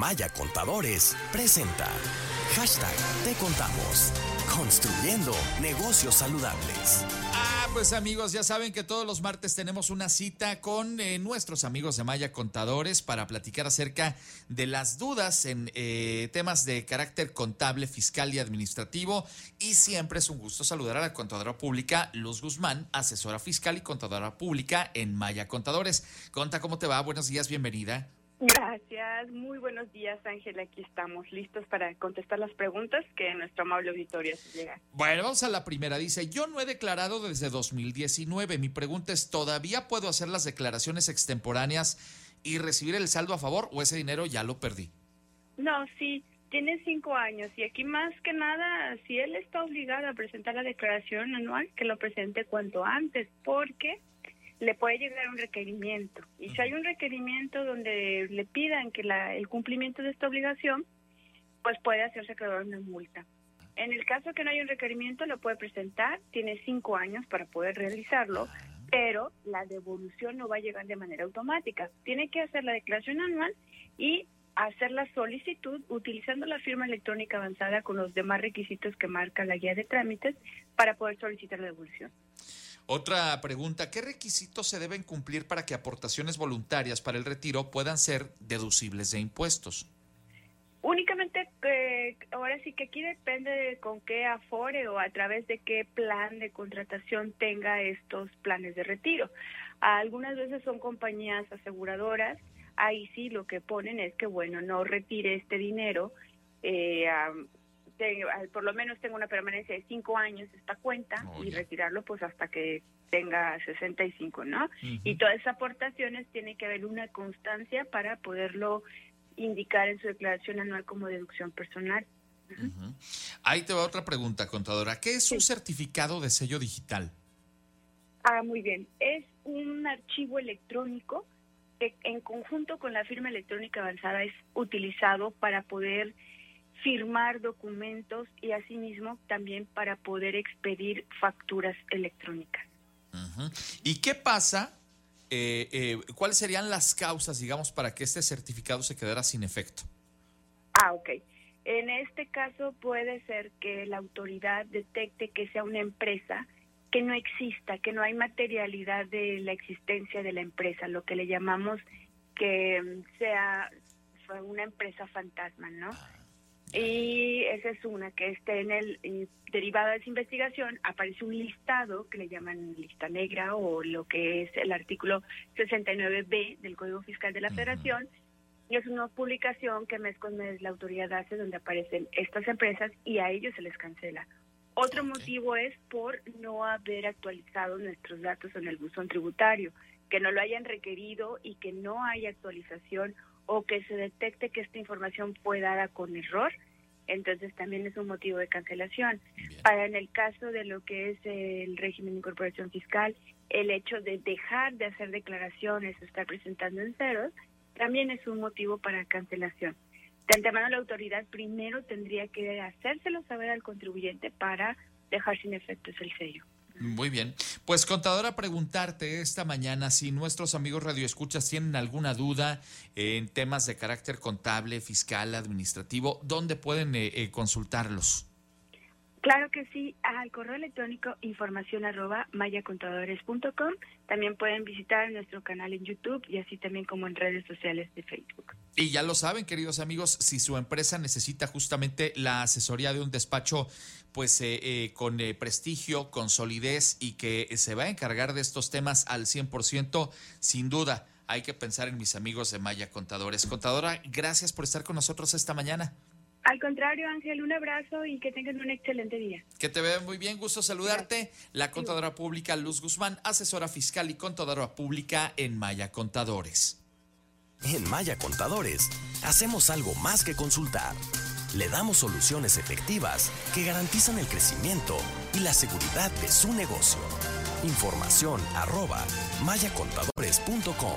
Maya Contadores presenta Hashtag Te Contamos. Construyendo negocios saludables. Ah, pues amigos, ya saben que todos los martes tenemos una cita con eh, nuestros amigos de Maya Contadores para platicar acerca de las dudas en eh, temas de carácter contable, fiscal y administrativo. Y siempre es un gusto saludar a la contadora pública Luz Guzmán, asesora fiscal y contadora pública en Maya Contadores. Conta, ¿cómo te va? Buenos días, bienvenida. Gracias, muy buenos días Ángel, aquí estamos listos para contestar las preguntas que nuestro amable auditorio llega. Bueno, vamos a la primera. Dice, yo no he declarado desde 2019. Mi pregunta es, ¿todavía puedo hacer las declaraciones extemporáneas y recibir el saldo a favor o ese dinero ya lo perdí? No, sí, tiene cinco años y aquí más que nada, si él está obligado a presentar la declaración anual, que lo presente cuanto antes, porque le puede llegar un requerimiento. Y si hay un requerimiento donde le pidan que la, el cumplimiento de esta obligación, pues puede hacerse acreedor una multa. En el caso que no haya un requerimiento, lo puede presentar, tiene cinco años para poder realizarlo, pero la devolución no va a llegar de manera automática. Tiene que hacer la declaración anual y hacer la solicitud utilizando la firma electrónica avanzada con los demás requisitos que marca la guía de trámites para poder solicitar la devolución. Otra pregunta, ¿qué requisitos se deben cumplir para que aportaciones voluntarias para el retiro puedan ser deducibles de impuestos? Únicamente, eh, ahora sí que aquí depende de con qué afore o a través de qué plan de contratación tenga estos planes de retiro. Algunas veces son compañías aseguradoras, ahí sí lo que ponen es que, bueno, no retire este dinero eh, por lo menos tengo una permanencia de cinco años esta cuenta oh, y retirarlo pues hasta que tenga 65, ¿no? Y todas esas aportaciones tiene que haber una constancia para poderlo indicar en su declaración anual como deducción personal. Ahí te va otra pregunta, contadora. ¿Qué es un certificado de sello digital? Ah, muy bien. Es un archivo electrónico que en conjunto con la firma electrónica avanzada es utilizado para poder firmar documentos y asimismo también para poder expedir facturas electrónicas. ¿Y qué pasa? Eh, eh, ¿Cuáles serían las causas, digamos, para que este certificado se quedara sin efecto? Ah, ok. En este caso puede ser que la autoridad detecte que sea una empresa que no exista, que no hay materialidad de la existencia de la empresa, lo que le llamamos que mm, sea una empresa fantasma, ¿no? Ah. Y esa es una, que esté en el derivado de esa investigación, aparece un listado que le llaman lista negra o lo que es el artículo 69B del Código Fiscal de la Federación. Y es una publicación que mes con mes la autoridad hace donde aparecen estas empresas y a ellos se les cancela. Otro motivo es por no haber actualizado nuestros datos en el buzón tributario, que no lo hayan requerido y que no haya actualización o que se detecte que esta información fue dada con error, entonces también es un motivo de cancelación. Para en el caso de lo que es el régimen de incorporación fiscal, el hecho de dejar de hacer declaraciones o estar presentando en ceros, también es un motivo para cancelación. De antemano la autoridad primero tendría que hacérselo saber al contribuyente para dejar sin efectos el sello. Muy bien. Pues contadora, preguntarte esta mañana si nuestros amigos radioescuchas tienen alguna duda en temas de carácter contable, fiscal, administrativo, ¿dónde pueden eh, eh, consultarlos? Claro que sí, al correo electrónico información arroba mayacontadores.com. También pueden visitar nuestro canal en YouTube y así también como en redes sociales de Facebook. Y ya lo saben, queridos amigos, si su empresa necesita justamente la asesoría de un despacho pues eh, eh, con eh, prestigio, con solidez y que se va a encargar de estos temas al 100%, sin duda hay que pensar en mis amigos de Maya Contadores. Contadora, gracias por estar con nosotros esta mañana. Al contrario, Ángel, un abrazo y que tengan un excelente día. Que te vea muy bien, gusto saludarte. La contadora pública Luz Guzmán, asesora fiscal y contadora pública en Maya Contadores. En Maya Contadores, hacemos algo más que consultar. Le damos soluciones efectivas que garantizan el crecimiento y la seguridad de su negocio. Información arroba mayacontadores.com